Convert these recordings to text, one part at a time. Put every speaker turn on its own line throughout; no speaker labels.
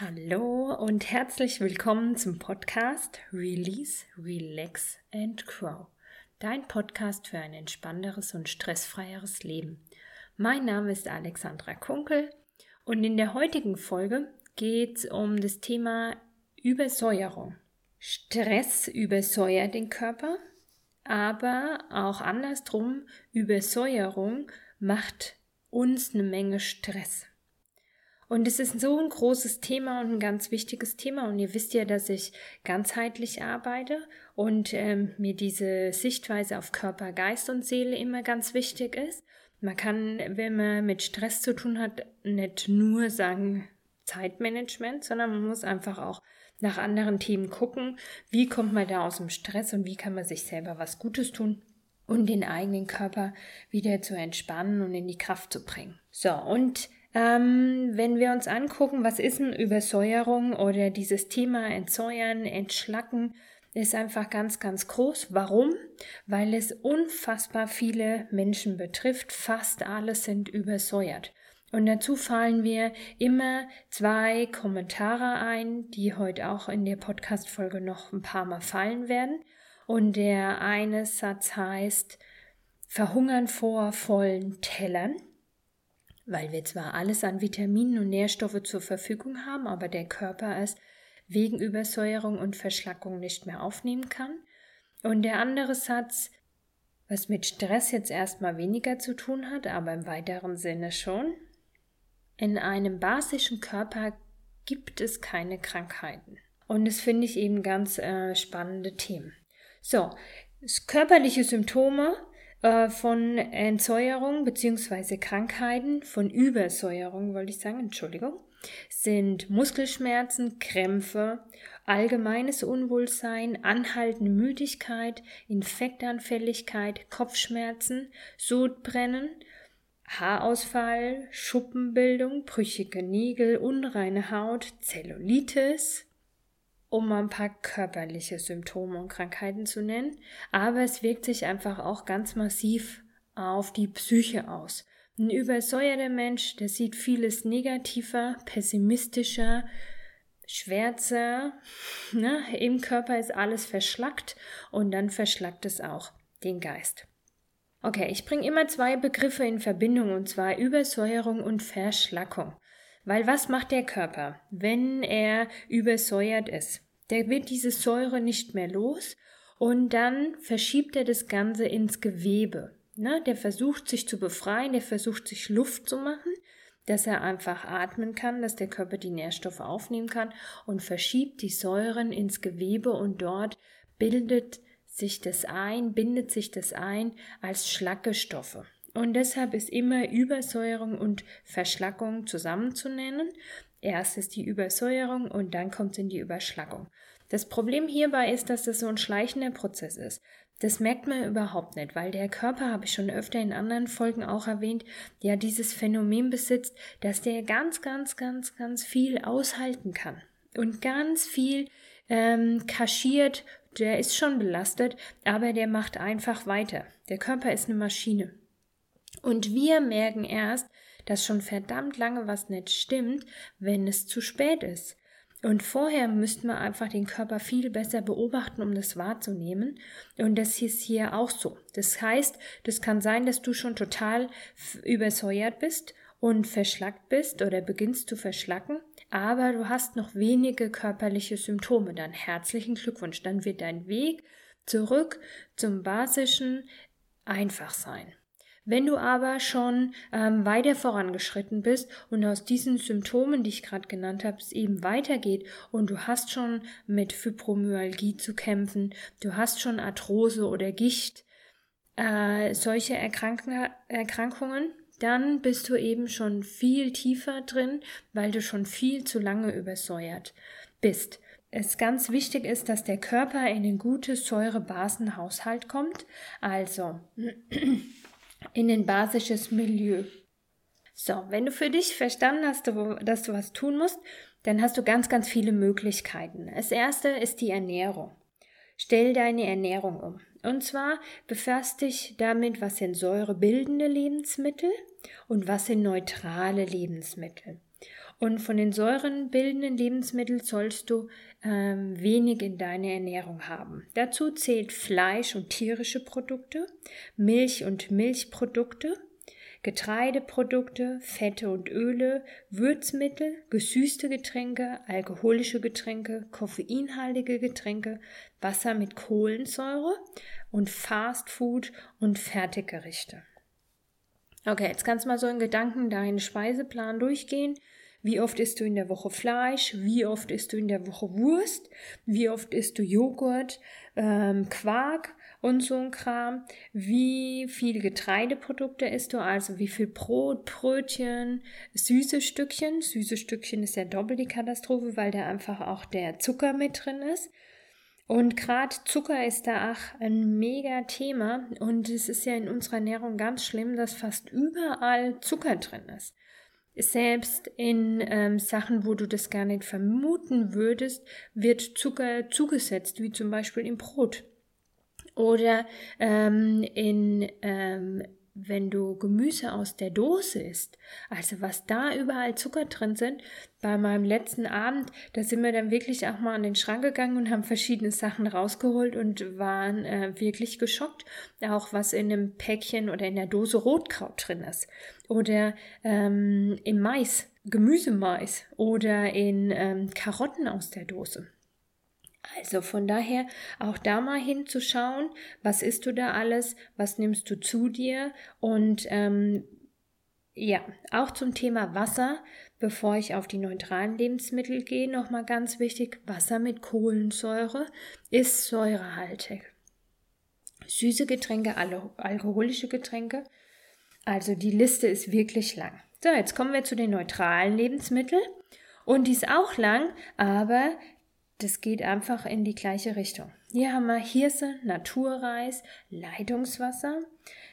Hallo und herzlich willkommen zum Podcast Release, Relax and Grow. Dein Podcast für ein entspannteres und stressfreieres Leben. Mein Name ist Alexandra Kunkel und in der heutigen Folge geht es um das Thema Übersäuerung. Stress übersäuert den Körper, aber auch andersrum, Übersäuerung macht uns eine Menge Stress. Und es ist so ein großes Thema und ein ganz wichtiges Thema. Und ihr wisst ja, dass ich ganzheitlich arbeite und ähm, mir diese Sichtweise auf Körper, Geist und Seele immer ganz wichtig ist. Man kann, wenn man mit Stress zu tun hat, nicht nur sagen Zeitmanagement, sondern man muss einfach auch nach anderen Themen gucken. Wie kommt man da aus dem Stress und wie kann man sich selber was Gutes tun? und den eigenen Körper wieder zu entspannen und in die Kraft zu bringen. So, und ähm, wenn wir uns angucken, was ist eine Übersäuerung oder dieses Thema Entsäuern, Entschlacken, ist einfach ganz, ganz groß. Warum? Weil es unfassbar viele Menschen betrifft. Fast alle sind übersäuert. Und dazu fallen wir immer zwei Kommentare ein, die heute auch in der Podcast-Folge noch ein paar Mal fallen werden. Und der eine Satz heißt, verhungern vor vollen Tellern weil wir zwar alles an Vitaminen und Nährstoffe zur Verfügung haben, aber der Körper es wegen Übersäuerung und Verschlackung nicht mehr aufnehmen kann. Und der andere Satz, was mit Stress jetzt erstmal weniger zu tun hat, aber im weiteren Sinne schon. In einem basischen Körper gibt es keine Krankheiten. Und das finde ich eben ganz äh, spannende Themen. So, körperliche Symptome äh, von Entsäuerung bzw. Krankheiten, von Übersäuerung wollte ich sagen, Entschuldigung, sind Muskelschmerzen, Krämpfe, allgemeines Unwohlsein, anhaltende Müdigkeit, Infektanfälligkeit, Kopfschmerzen, Sodbrennen, Haarausfall, Schuppenbildung, brüchige Nägel, unreine Haut, Zellulitis, um ein paar körperliche Symptome und Krankheiten zu nennen, aber es wirkt sich einfach auch ganz massiv auf die Psyche aus. Ein übersäuerter Mensch, der sieht vieles negativer, pessimistischer, schwärzer. Ne? Im Körper ist alles verschlackt und dann verschlackt es auch den Geist. Okay, ich bringe immer zwei Begriffe in Verbindung und zwar Übersäuerung und Verschlackung. Weil was macht der Körper, wenn er übersäuert ist? Der wird diese Säure nicht mehr los und dann verschiebt er das Ganze ins Gewebe. Ne? Der versucht sich zu befreien, der versucht sich Luft zu machen, dass er einfach atmen kann, dass der Körper die Nährstoffe aufnehmen kann und verschiebt die Säuren ins Gewebe und dort bildet sich das ein, bindet sich das ein als Schlackestoffe. Und deshalb ist immer Übersäuerung und Verschlackung zusammenzunennen. Erst ist die Übersäuerung und dann kommt in die Überschlackung. Das Problem hierbei ist, dass das so ein schleichender Prozess ist. Das merkt man überhaupt nicht, weil der Körper, habe ich schon öfter in anderen Folgen auch erwähnt, ja dieses Phänomen besitzt, dass der ganz, ganz, ganz, ganz viel aushalten kann und ganz viel ähm, kaschiert. Der ist schon belastet, aber der macht einfach weiter. Der Körper ist eine Maschine. Und wir merken erst, dass schon verdammt lange was nicht stimmt, wenn es zu spät ist. Und vorher müssten wir einfach den Körper viel besser beobachten, um das wahrzunehmen. Und das ist hier auch so. Das heißt, das kann sein, dass du schon total übersäuert bist und verschlackt bist oder beginnst zu verschlacken, aber du hast noch wenige körperliche Symptome. Dann herzlichen Glückwunsch. Dann wird dein Weg zurück zum Basischen einfach sein. Wenn du aber schon ähm, weiter vorangeschritten bist und aus diesen Symptomen, die ich gerade genannt habe, es eben weitergeht und du hast schon mit Fibromyalgie zu kämpfen, du hast schon Arthrose oder Gicht, äh, solche Erkrank Erkrankungen, dann bist du eben schon viel tiefer drin, weil du schon viel zu lange übersäuert bist. Es ganz wichtig ist, dass der Körper in den guten Säurebasenhaushalt kommt. Also in ein basisches Milieu. So, wenn du für dich verstanden hast, dass du was tun musst, dann hast du ganz, ganz viele Möglichkeiten. Das erste ist die Ernährung. Stell deine Ernährung um. Und zwar befasst dich damit, was sind säurebildende Lebensmittel und was sind neutrale Lebensmittel. Und von den säurenbildenden Lebensmitteln sollst du ähm, wenig in deiner Ernährung haben. Dazu zählt Fleisch und tierische Produkte, Milch und Milchprodukte, Getreideprodukte, Fette und Öle, Würzmittel, gesüßte Getränke, alkoholische Getränke, koffeinhaltige Getränke, Wasser mit Kohlensäure und Fastfood und Fertiggerichte. Okay, jetzt kannst du mal so in Gedanken deinen Speiseplan durchgehen. Wie oft isst du in der Woche Fleisch? Wie oft isst du in der Woche Wurst? Wie oft isst du Joghurt, ähm, Quark? und so ein Kram. Wie viele Getreideprodukte isst du? Also wie viel Brot, Brötchen, süße Stückchen. Süße Stückchen ist ja doppelt die Katastrophe, weil da einfach auch der Zucker mit drin ist. Und gerade Zucker ist da auch ein mega Thema und es ist ja in unserer Ernährung ganz schlimm, dass fast überall Zucker drin ist. Selbst in ähm, Sachen, wo du das gar nicht vermuten würdest, wird Zucker zugesetzt, wie zum Beispiel im Brot. Oder ähm, in, ähm, wenn du Gemüse aus der Dose isst, also was da überall Zucker drin sind, bei meinem letzten Abend, da sind wir dann wirklich auch mal an den Schrank gegangen und haben verschiedene Sachen rausgeholt und waren äh, wirklich geschockt, auch was in einem Päckchen oder in der Dose Rotkraut drin ist oder ähm, im Mais, Gemüsemais oder in ähm, Karotten aus der Dose. Also von daher auch da mal hinzuschauen, was isst du da alles, was nimmst du zu dir und ähm, ja, auch zum Thema Wasser, bevor ich auf die neutralen Lebensmittel gehe, nochmal ganz wichtig, Wasser mit Kohlensäure ist säurehaltig. Süße Getränke, alkoholische Getränke, also die Liste ist wirklich lang. So, jetzt kommen wir zu den neutralen Lebensmitteln. Und die ist auch lang, aber das geht einfach in die gleiche Richtung. Hier haben wir Hirse, Naturreis, Leitungswasser,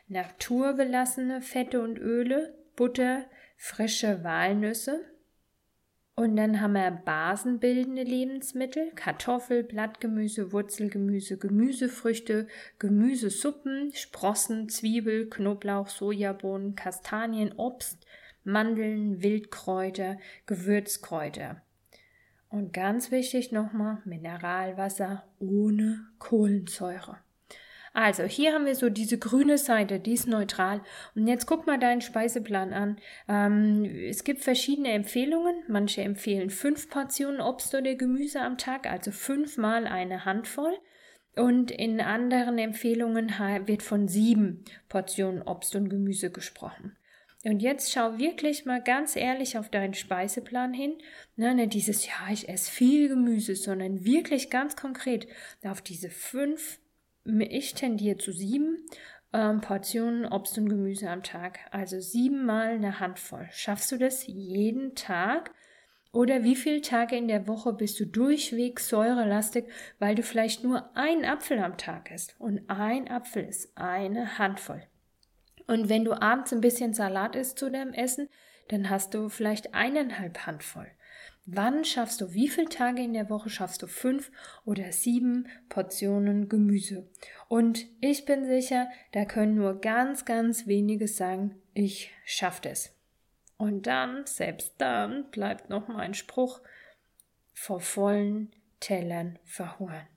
naturbelassene Fette und Öle, Butter, frische Walnüsse. Und dann haben wir basenbildende Lebensmittel, Kartoffel, Blattgemüse, Wurzelgemüse, Gemüsefrüchte, Gemüsesuppen, Sprossen, Zwiebel, Knoblauch, Sojabohnen, Kastanien, Obst, Mandeln, Wildkräuter, Gewürzkräuter. Und ganz wichtig nochmal, Mineralwasser ohne Kohlensäure. Also hier haben wir so diese grüne Seite, die ist neutral. Und jetzt guck mal deinen Speiseplan an. Ähm, es gibt verschiedene Empfehlungen. Manche empfehlen fünf Portionen Obst oder Gemüse am Tag, also fünfmal eine Handvoll. Und in anderen Empfehlungen wird von sieben Portionen Obst und Gemüse gesprochen. Und jetzt schau wirklich mal ganz ehrlich auf deinen Speiseplan hin. Ne, nicht dieses, ja, ich esse viel Gemüse, sondern wirklich ganz konkret auf diese fünf, ich tendiere zu sieben ähm, Portionen Obst und Gemüse am Tag. Also siebenmal eine Handvoll. Schaffst du das jeden Tag? Oder wie viele Tage in der Woche bist du durchweg säurelastig, weil du vielleicht nur einen Apfel am Tag isst? Und ein Apfel ist eine Handvoll. Und wenn du abends ein bisschen Salat isst zu deinem Essen, dann hast du vielleicht eineinhalb Handvoll. Wann schaffst du, wie viele Tage in der Woche schaffst du fünf oder sieben Portionen Gemüse? Und ich bin sicher, da können nur ganz, ganz wenige sagen, ich schaff es. Und dann, selbst dann, bleibt noch mein Spruch, vor vollen Tellern verhungern.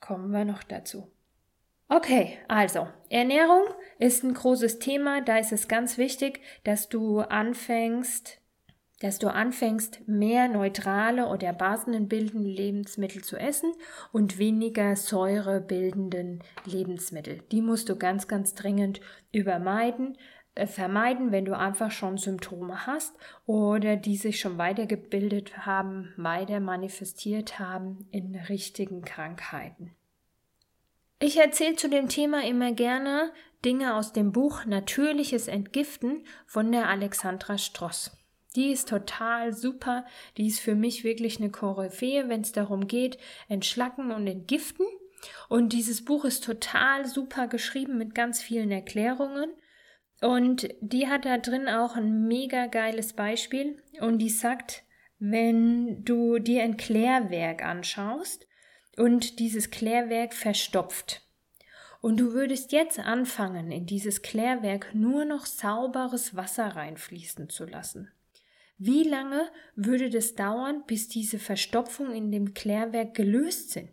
Kommen wir noch dazu. Okay, also Ernährung ist ein großes Thema. Da ist es ganz wichtig, dass du anfängst, dass du anfängst, mehr neutrale oder basenbildende Lebensmittel zu essen und weniger säurebildenden Lebensmittel. Die musst du ganz, ganz dringend übermeiden, äh, vermeiden, wenn du einfach schon Symptome hast oder die sich schon weitergebildet haben, weiter manifestiert haben in richtigen Krankheiten. Ich erzähle zu dem Thema immer gerne Dinge aus dem Buch Natürliches Entgiften von der Alexandra Stross. Die ist total super. Die ist für mich wirklich eine Koryphäe, wenn es darum geht, entschlacken und entgiften. Und dieses Buch ist total super geschrieben mit ganz vielen Erklärungen. Und die hat da drin auch ein mega geiles Beispiel. Und die sagt, wenn du dir ein Klärwerk anschaust, und dieses Klärwerk verstopft. Und du würdest jetzt anfangen, in dieses Klärwerk nur noch sauberes Wasser reinfließen zu lassen. Wie lange würde das dauern, bis diese Verstopfung in dem Klärwerk gelöst sind?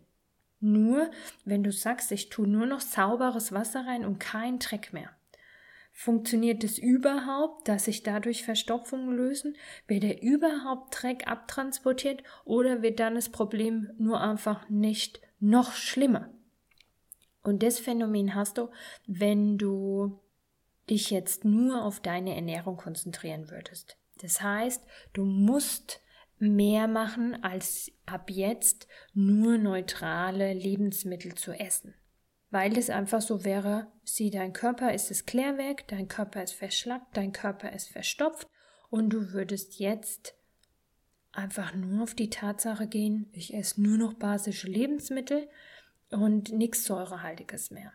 Nur, wenn du sagst, ich tue nur noch sauberes Wasser rein und kein Dreck mehr. Funktioniert es überhaupt, dass sich dadurch Verstopfungen lösen? Wird der überhaupt Dreck abtransportiert oder wird dann das Problem nur einfach nicht noch schlimmer? Und das Phänomen hast du, wenn du dich jetzt nur auf deine Ernährung konzentrieren würdest. Das heißt, du musst mehr machen, als ab jetzt nur neutrale Lebensmittel zu essen. Weil es einfach so wäre, sieh, dein Körper ist das Klärwerk, dein Körper ist verschlackt, dein Körper ist verstopft und du würdest jetzt einfach nur auf die Tatsache gehen, ich esse nur noch basische Lebensmittel und nichts Säurehaltiges mehr.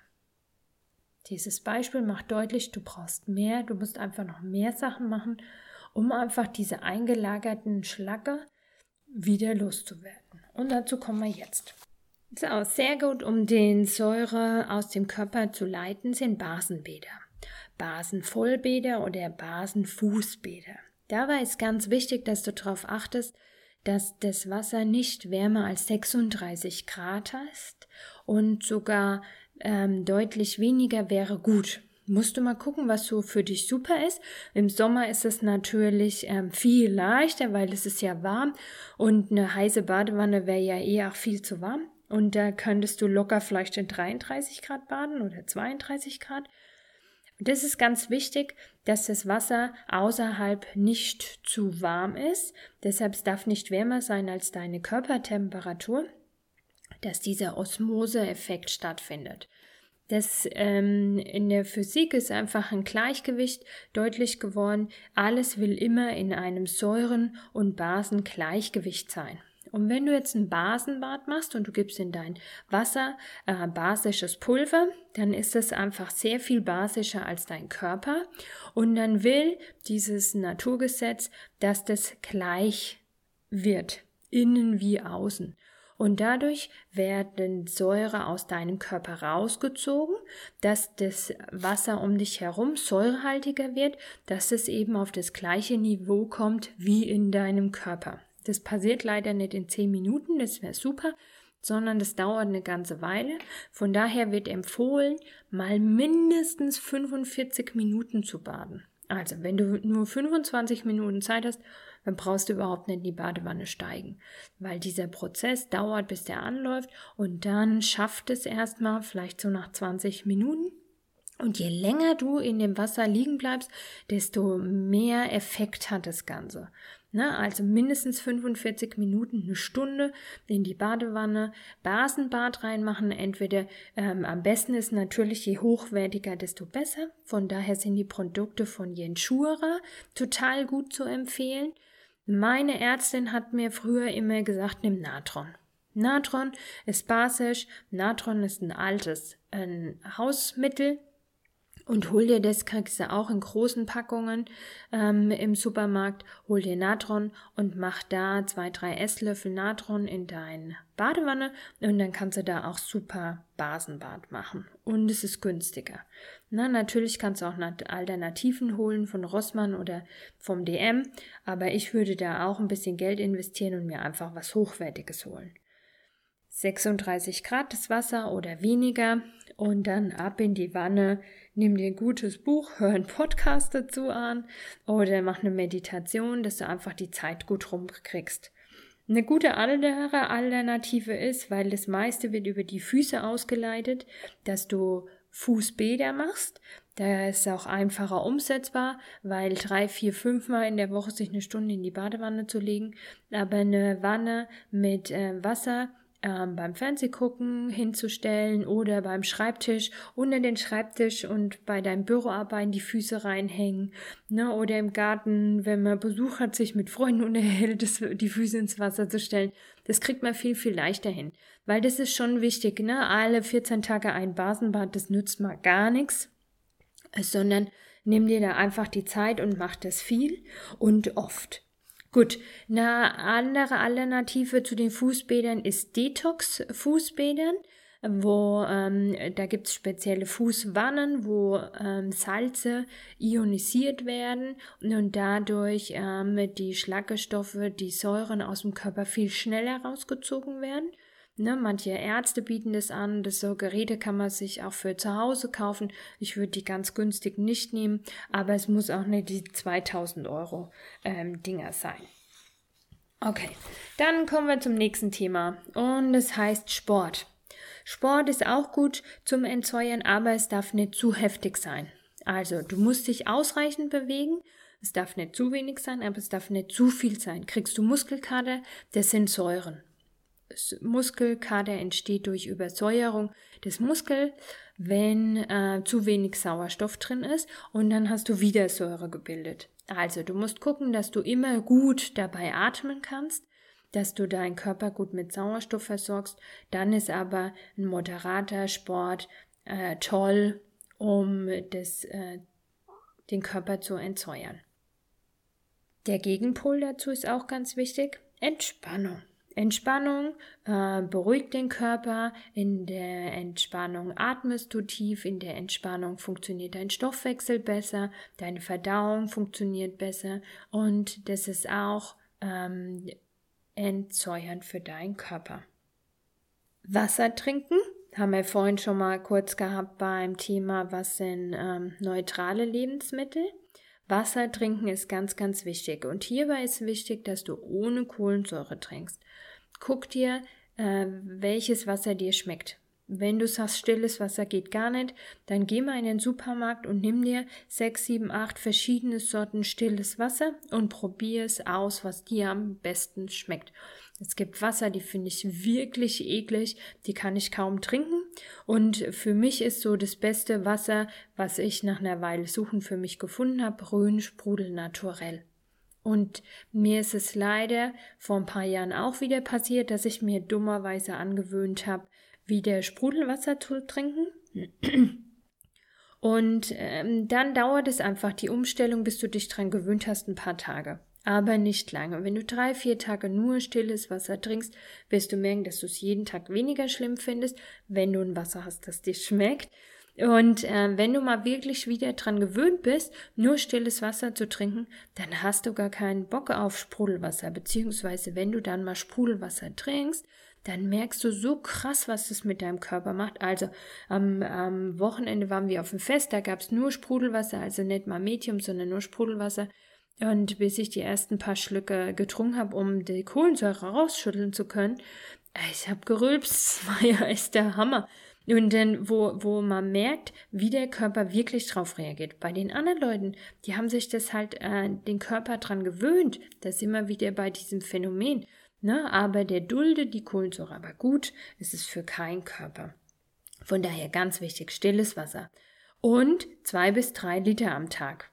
Dieses Beispiel macht deutlich, du brauchst mehr, du musst einfach noch mehr Sachen machen, um einfach diese eingelagerten Schlacke wieder loszuwerden. Und dazu kommen wir jetzt. So, sehr gut, um den Säure aus dem Körper zu leiten, sind Basenbäder. Basenvollbäder oder Basenfußbäder. Dabei ist ganz wichtig, dass du darauf achtest, dass das Wasser nicht wärmer als 36 Grad ist und sogar ähm, deutlich weniger wäre gut. Musst du mal gucken, was so für dich super ist. Im Sommer ist es natürlich ähm, viel leichter, weil es ist ja warm und eine heiße Badewanne wäre ja eher auch viel zu warm. Und da könntest du locker vielleicht in 33 Grad baden oder 32 Grad. Das ist ganz wichtig, dass das Wasser außerhalb nicht zu warm ist. Deshalb darf nicht wärmer sein als deine Körpertemperatur dass dieser Osmoseeffekt stattfindet. Das ähm, in der Physik ist einfach ein Gleichgewicht deutlich geworden. Alles will immer in einem Säuren- und Basengleichgewicht sein. Und wenn du jetzt ein Basenbad machst und du gibst in dein Wasser äh, basisches Pulver, dann ist das einfach sehr viel basischer als dein Körper. Und dann will dieses Naturgesetz, dass das gleich wird, innen wie außen und dadurch werden Säure aus deinem Körper rausgezogen, dass das Wasser um dich herum säurehaltiger wird, dass es eben auf das gleiche Niveau kommt wie in deinem Körper. Das passiert leider nicht in 10 Minuten, das wäre super, sondern das dauert eine ganze Weile. Von daher wird empfohlen, mal mindestens 45 Minuten zu baden. Also, wenn du nur 25 Minuten Zeit hast, dann brauchst du überhaupt nicht in die Badewanne steigen, weil dieser Prozess dauert, bis der anläuft und dann schafft es erstmal vielleicht so nach 20 Minuten. Und je länger du in dem Wasser liegen bleibst, desto mehr Effekt hat das Ganze. Ne, also mindestens 45 Minuten, eine Stunde in die Badewanne, Basenbad reinmachen. Entweder ähm, am besten ist natürlich je hochwertiger, desto besser. Von daher sind die Produkte von Jenschura total gut zu empfehlen. Meine Ärztin hat mir früher immer gesagt, nimm Natron. Natron ist basisch, Natron ist ein altes ein Hausmittel, und hol dir das, kriegst du auch in großen Packungen ähm, im Supermarkt. Hol dir Natron und mach da zwei, drei Esslöffel Natron in deine Badewanne und dann kannst du da auch super Basenbad machen. Und es ist günstiger. Na, natürlich kannst du auch Alternativen holen von Rossmann oder vom DM, aber ich würde da auch ein bisschen Geld investieren und mir einfach was Hochwertiges holen. 36 Grad das Wasser oder weniger und dann ab in die Wanne nimm dir ein gutes Buch, hör einen Podcast dazu an oder mach eine Meditation, dass du einfach die Zeit gut rumkriegst. Eine gute andere Alternative ist, weil das meiste wird über die Füße ausgeleitet, dass du Fußbäder machst. Da ist auch einfacher umsetzbar, weil drei, vier, fünfmal in der Woche sich eine Stunde in die Badewanne zu legen. Aber eine Wanne mit äh, Wasser ähm, beim Fernsehgucken hinzustellen oder beim Schreibtisch unter den Schreibtisch und bei deinem Büroarbeiten die Füße reinhängen. Ne? Oder im Garten, wenn man Besuch hat, sich mit Freunden unterhält, das, die Füße ins Wasser zu stellen. Das kriegt man viel, viel leichter hin. Weil das ist schon wichtig, ne? Alle 14 Tage ein Basenbad, das nützt mal gar nichts. Sondern nimm dir da einfach die Zeit und mach das viel und oft. Gut, eine andere Alternative zu den Fußbädern ist Detox-Fußbädern. wo ähm, da gibt es spezielle Fußwannen, wo ähm, Salze ionisiert werden und dadurch ähm, die Schlackestoffe, die Säuren aus dem Körper viel schneller rausgezogen werden. Ne, manche Ärzte bieten das an, das so Geräte kann man sich auch für zu Hause kaufen. Ich würde die ganz günstig nicht nehmen, aber es muss auch nicht die 2000 Euro ähm, Dinger sein. Okay, dann kommen wir zum nächsten Thema und es heißt Sport. Sport ist auch gut zum Entsäuern, aber es darf nicht zu heftig sein. Also, du musst dich ausreichend bewegen. Es darf nicht zu wenig sein, aber es darf nicht zu viel sein. Kriegst du Muskelkater, das sind Säuren. Muskelkater entsteht durch Übersäuerung des Muskels, wenn äh, zu wenig Sauerstoff drin ist und dann hast du wieder Säure gebildet. Also du musst gucken, dass du immer gut dabei atmen kannst, dass du deinen Körper gut mit Sauerstoff versorgst. Dann ist aber ein moderater Sport äh, toll, um das, äh, den Körper zu entsäuern. Der Gegenpol dazu ist auch ganz wichtig. Entspannung. Entspannung äh, beruhigt den Körper. In der Entspannung atmest du tief. In der Entspannung funktioniert dein Stoffwechsel besser. Deine Verdauung funktioniert besser. Und das ist auch ähm, entzeuernd für deinen Körper. Wasser trinken haben wir vorhin schon mal kurz gehabt beim Thema, was sind ähm, neutrale Lebensmittel. Wasser trinken ist ganz, ganz wichtig. Und hierbei ist wichtig, dass du ohne Kohlensäure trinkst. Guck dir, äh, welches Wasser dir schmeckt. Wenn du sagst, stilles Wasser geht gar nicht, dann geh mal in den Supermarkt und nimm dir sechs, sieben, acht verschiedene Sorten stilles Wasser und probier es aus, was dir am besten schmeckt. Es gibt Wasser, die finde ich wirklich eklig, die kann ich kaum trinken. Und für mich ist so das beste Wasser, was ich nach einer Weile suchen für mich gefunden habe, Rhön Sprudel Naturell. Und mir ist es leider vor ein paar Jahren auch wieder passiert, dass ich mir dummerweise angewöhnt habe, wieder Sprudelwasser zu trinken. Und ähm, dann dauert es einfach die Umstellung, bis du dich dran gewöhnt hast, ein paar Tage. Aber nicht lange. Wenn du drei, vier Tage nur stilles Wasser trinkst, wirst du merken, dass du es jeden Tag weniger schlimm findest, wenn du ein Wasser hast, das dir schmeckt. Und äh, wenn du mal wirklich wieder dran gewöhnt bist, nur stilles Wasser zu trinken, dann hast du gar keinen Bock auf Sprudelwasser. Beziehungsweise wenn du dann mal Sprudelwasser trinkst, dann merkst du so krass, was das mit deinem Körper macht. Also am, am Wochenende waren wir auf dem Fest, da gab es nur Sprudelwasser, also nicht mal Medium, sondern nur Sprudelwasser. Und bis ich die ersten paar Schlücke getrunken habe, um die Kohlensäure rausschütteln zu können, ich habe gerülpst, das war ja echt der Hammer. Und dann, wo, wo man merkt, wie der Körper wirklich drauf reagiert. Bei den anderen Leuten, die haben sich das halt, äh, den Körper dran gewöhnt. Das immer wieder bei diesem Phänomen. Ne? Aber der duldet die Kohlensäure. Aber gut, es ist für keinen Körper. Von daher ganz wichtig, stilles Wasser. Und zwei bis drei Liter am Tag.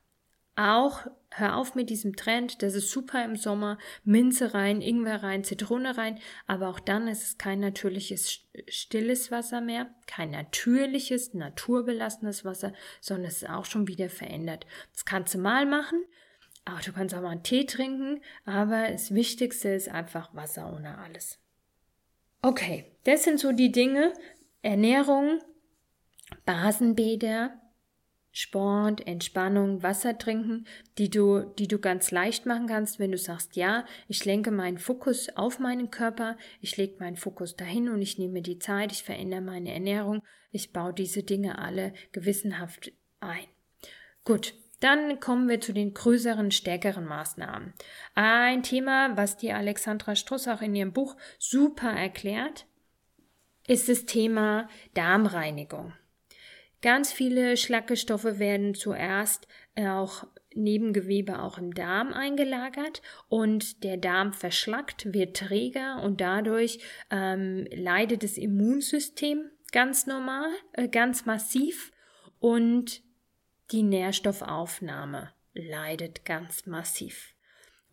Auch hör auf mit diesem Trend, das ist super im Sommer, Minze rein, Ingwer rein, Zitrone rein, aber auch dann ist es kein natürliches stilles Wasser mehr, kein natürliches, naturbelassenes Wasser, sondern es ist auch schon wieder verändert. Das kannst du mal machen, aber du kannst auch mal einen Tee trinken, aber das Wichtigste ist einfach Wasser ohne alles. Okay, das sind so die Dinge. Ernährung, Basenbäder, Sport, Entspannung, Wasser trinken, die du, die du ganz leicht machen kannst, wenn du sagst, ja, ich lenke meinen Fokus auf meinen Körper, ich lege meinen Fokus dahin und ich nehme die Zeit, ich verändere meine Ernährung, ich baue diese Dinge alle gewissenhaft ein. Gut, dann kommen wir zu den größeren, stärkeren Maßnahmen. Ein Thema, was die Alexandra Struss auch in ihrem Buch super erklärt, ist das Thema Darmreinigung. Ganz viele Schlackestoffe werden zuerst auch Nebengewebe auch im Darm eingelagert und der Darm verschlackt, wird träger und dadurch ähm, leidet das Immunsystem ganz normal, äh, ganz massiv und die Nährstoffaufnahme leidet ganz massiv.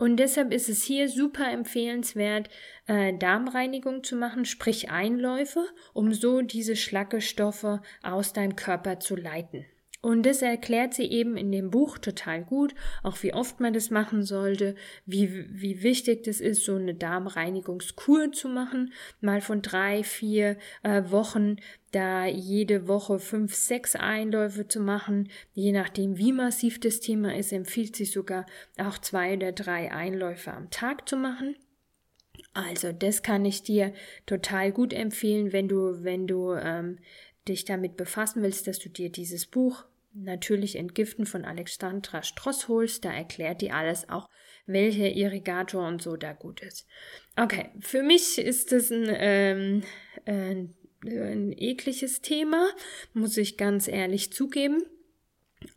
Und deshalb ist es hier super empfehlenswert, äh, Darmreinigung zu machen, sprich Einläufe, um so diese Schlackestoffe aus deinem Körper zu leiten. Und das erklärt sie eben in dem Buch total gut, auch wie oft man das machen sollte, wie, wie wichtig das ist, so eine Darmreinigungskur zu machen, mal von drei, vier äh, Wochen, da jede Woche fünf, sechs Einläufe zu machen, je nachdem wie massiv das Thema ist, empfiehlt sich sogar auch zwei oder drei Einläufe am Tag zu machen. Also das kann ich dir total gut empfehlen, wenn du, wenn du ähm, dich damit befassen willst, dass du dir dieses Buch natürlich Entgiften von Alexandra Stross holst, da erklärt die alles auch, welcher Irrigator und so da gut ist. Okay, für mich ist das ein, ähm, ein, ein ekliges Thema, muss ich ganz ehrlich zugeben.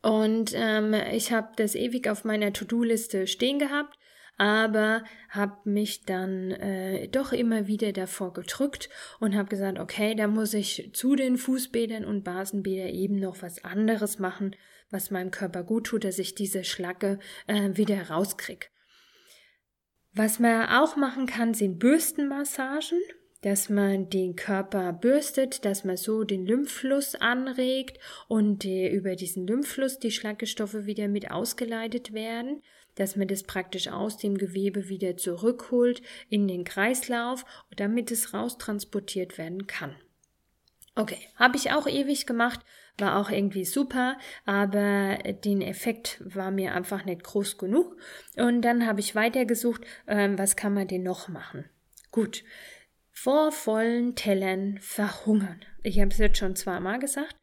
Und ähm, ich habe das ewig auf meiner To-Do-Liste stehen gehabt aber habe mich dann äh, doch immer wieder davor gedrückt und habe gesagt, okay, da muss ich zu den Fußbädern und Basenbädern eben noch was anderes machen, was meinem Körper gut tut, dass ich diese Schlacke äh, wieder rauskrieg. Was man auch machen kann, sind Bürstenmassagen dass man den Körper bürstet, dass man so den Lymphfluss anregt und die, über diesen Lymphfluss die Schlackestoffe wieder mit ausgeleitet werden dass man das praktisch aus dem Gewebe wieder zurückholt in den Kreislauf, damit es raustransportiert werden kann. Okay, habe ich auch ewig gemacht, war auch irgendwie super, aber den Effekt war mir einfach nicht groß genug. Und dann habe ich weitergesucht, ähm, was kann man denn noch machen? Gut, vor vollen Tellern verhungern. Ich habe es jetzt schon zweimal gesagt.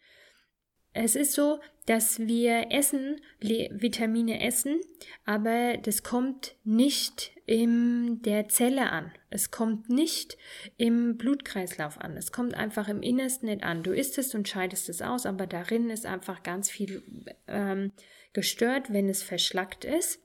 Es ist so, dass wir essen, Vitamine essen, aber das kommt nicht in der Zelle an. Es kommt nicht im Blutkreislauf an. Es kommt einfach im Innersten nicht an. Du isst es und scheidest es aus, aber darin ist einfach ganz viel ähm, gestört, wenn es verschlackt ist.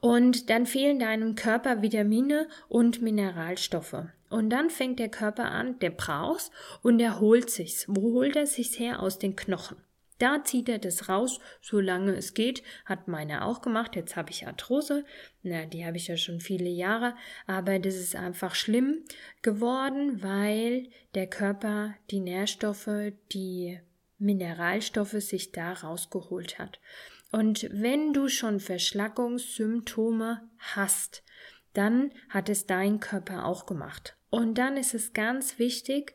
Und dann fehlen deinem Körper Vitamine und Mineralstoffe. Und dann fängt der Körper an, der braucht und er holt sich's. Wo holt er sich's her? Aus den Knochen. Da zieht er das raus, solange es geht. Hat meine auch gemacht. Jetzt habe ich Arthrose. Na, die habe ich ja schon viele Jahre. Aber das ist einfach schlimm geworden, weil der Körper die Nährstoffe, die Mineralstoffe sich da rausgeholt hat. Und wenn du schon Verschlackungssymptome hast, dann hat es dein Körper auch gemacht. Und dann ist es ganz wichtig,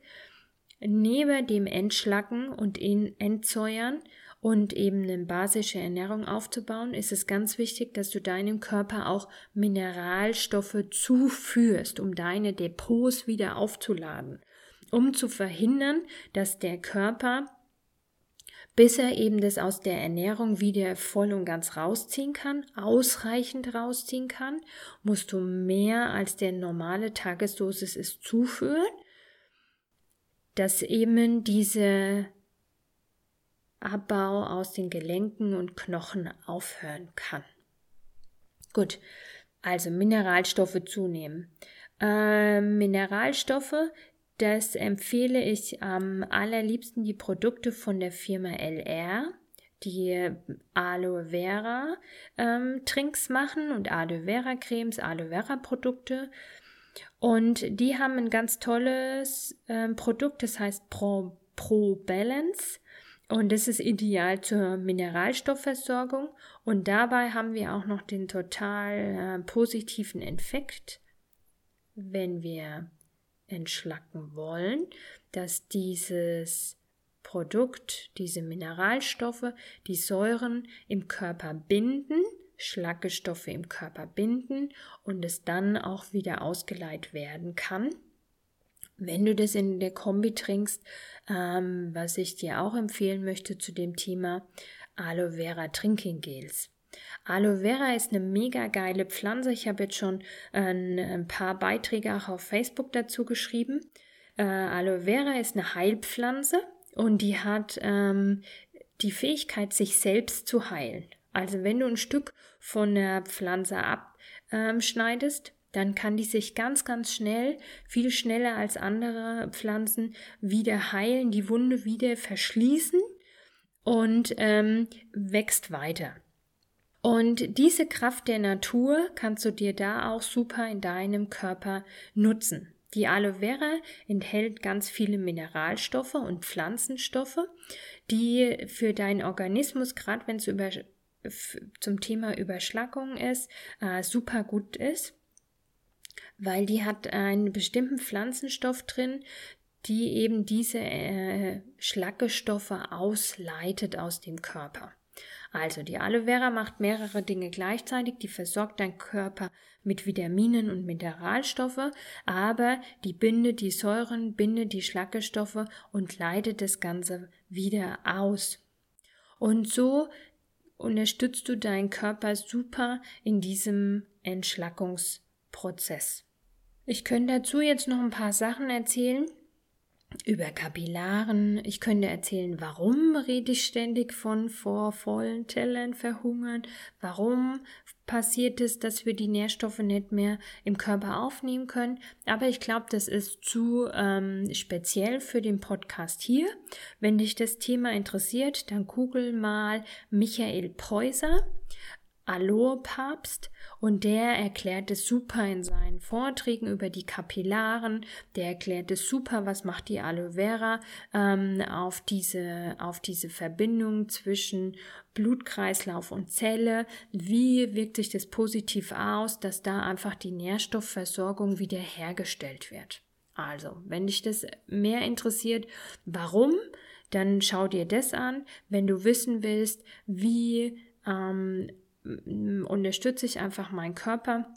neben dem Entschlacken und Entsäuern und eben eine basische Ernährung aufzubauen, ist es ganz wichtig, dass du deinem Körper auch Mineralstoffe zuführst, um deine Depots wieder aufzuladen, um zu verhindern, dass der Körper bis er eben das aus der Ernährung wieder voll und ganz rausziehen kann, ausreichend rausziehen kann, musst du mehr als der normale Tagesdosis ist zuführen, dass eben diese Abbau aus den Gelenken und Knochen aufhören kann. Gut, also Mineralstoffe zunehmen. Äh, Mineralstoffe das empfehle ich am allerliebsten die Produkte von der Firma LR, die Aloe Vera ähm, Trinks machen und Aloe Vera Cremes, Aloe Vera Produkte. Und die haben ein ganz tolles ähm, Produkt, das heißt Pro, Pro Balance. Und das ist ideal zur Mineralstoffversorgung. Und dabei haben wir auch noch den total äh, positiven Effekt, wenn wir entschlacken wollen, dass dieses Produkt, diese Mineralstoffe, die Säuren im Körper binden, Schlackestoffe im Körper binden und es dann auch wieder ausgeleitet werden kann. Wenn du das in der Kombi trinkst, ähm, was ich dir auch empfehlen möchte zu dem Thema Aloe Vera Drinking Gels. Aloe Vera ist eine mega geile Pflanze. Ich habe jetzt schon ein, ein, paar Beiträge auch auf Facebook dazu geschrieben. Äh, Aloe Vera ist eine Heilpflanze und die hat ähm, die Fähigkeit, sich selbst zu heilen. Also wenn du ein Stück von der Pflanze abschneidest, ähm, dann kann die sich ganz, ganz schnell, viel schneller als andere Pflanzen, wieder heilen, die Wunde wieder verschließen und ähm, wächst weiter. Und diese Kraft der Natur kannst du dir da auch super in deinem Körper nutzen. Die Aloe Vera enthält ganz viele Mineralstoffe und Pflanzenstoffe, die für deinen Organismus, gerade wenn es über, zum Thema Überschlackung ist, äh, super gut ist, weil die hat einen bestimmten Pflanzenstoff drin, die eben diese äh, Schlackestoffe ausleitet aus dem Körper. Also die Aloe Vera macht mehrere Dinge gleichzeitig. Die versorgt deinen Körper mit Vitaminen und Mineralstoffe, aber die bindet die Säuren, bindet die Schlackestoffe und leitet das Ganze wieder aus. Und so unterstützt du deinen Körper super in diesem Entschlackungsprozess. Ich könnte dazu jetzt noch ein paar Sachen erzählen, über Kapillaren. Ich könnte erzählen, warum rede ich ständig von vor vollen Tellern verhungern? Warum passiert es, dass wir die Nährstoffe nicht mehr im Körper aufnehmen können? Aber ich glaube, das ist zu ähm, speziell für den Podcast hier. Wenn dich das Thema interessiert, dann google mal Michael Preußer. Aloe-Papst und der erklärt es super in seinen Vorträgen über die Kapillaren. Der erklärt es super, was macht die Aloe Vera ähm, auf, diese, auf diese Verbindung zwischen Blutkreislauf und Zelle. Wie wirkt sich das positiv aus, dass da einfach die Nährstoffversorgung wiederhergestellt wird. Also, wenn dich das mehr interessiert, warum, dann schau dir das an. Wenn du wissen willst, wie ähm, unterstütze ich einfach meinen Körper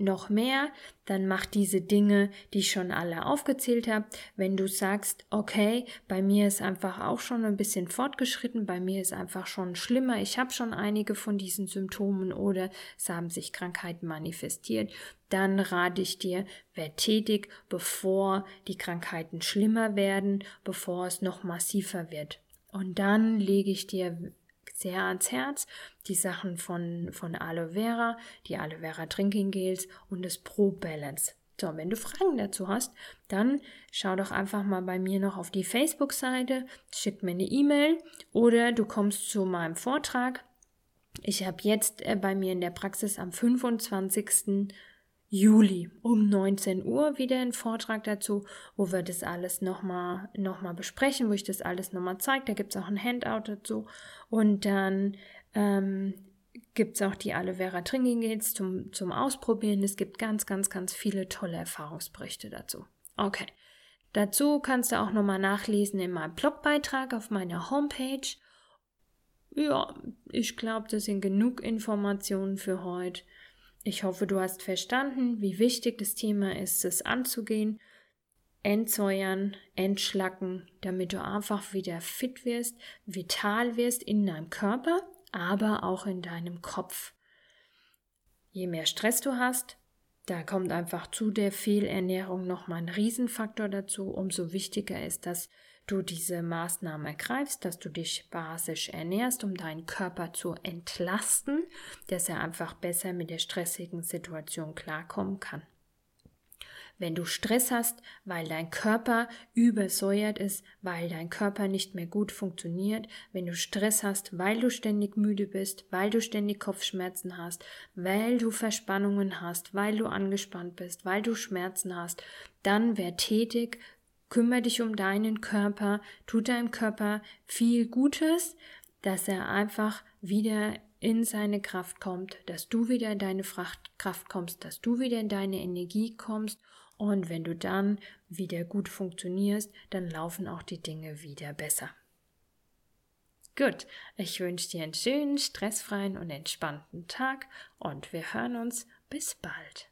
noch mehr, dann mach diese Dinge, die ich schon alle aufgezählt habe. Wenn du sagst, okay, bei mir ist einfach auch schon ein bisschen fortgeschritten, bei mir ist einfach schon schlimmer, ich habe schon einige von diesen Symptomen oder es haben sich Krankheiten manifestiert, dann rate ich dir, wer tätig, bevor die Krankheiten schlimmer werden, bevor es noch massiver wird. Und dann lege ich dir sehr ans Herz. Die Sachen von, von Aloe Vera, die Aloe Vera Drinking Gels und das Pro Balance. So, wenn du Fragen dazu hast, dann schau doch einfach mal bei mir noch auf die Facebook-Seite, schick mir eine E-Mail oder du kommst zu meinem Vortrag. Ich habe jetzt äh, bei mir in der Praxis am 25. Juli um 19 Uhr wieder einen Vortrag dazu, wo wir das alles nochmal noch mal besprechen, wo ich das alles nochmal zeige. Da gibt es auch ein Handout dazu. Und dann ähm, gibt es auch die Aloe Vera Drinking Gels zum, zum Ausprobieren. Es gibt ganz, ganz, ganz viele tolle Erfahrungsberichte dazu. Okay. Dazu kannst du auch nochmal nachlesen in meinem Blogbeitrag auf meiner Homepage. Ja, ich glaube, das sind genug Informationen für heute. Ich hoffe, du hast verstanden, wie wichtig das Thema ist, es anzugehen, entsäuern, entschlacken, damit du einfach wieder fit wirst, vital wirst in deinem Körper, aber auch in deinem Kopf. Je mehr Stress du hast, da kommt einfach zu der Fehlernährung nochmal ein Riesenfaktor dazu, umso wichtiger ist, dass du diese Maßnahmen ergreifst, dass du dich basisch ernährst, um deinen Körper zu entlasten, dass er einfach besser mit der stressigen Situation klarkommen kann. Wenn du Stress hast, weil dein Körper übersäuert ist, weil dein Körper nicht mehr gut funktioniert, wenn du Stress hast, weil du ständig müde bist, weil du ständig Kopfschmerzen hast, weil du Verspannungen hast, weil du angespannt bist, weil du Schmerzen hast, dann wär tätig, kümmere dich um deinen Körper, tu deinem Körper viel Gutes, dass er einfach wieder in seine Kraft kommt, dass du wieder in deine Kraft kommst, dass du wieder in deine Energie kommst und wenn du dann wieder gut funktionierst, dann laufen auch die Dinge wieder besser. Gut, ich wünsche dir einen schönen, stressfreien und entspannten Tag und wir hören uns bis bald.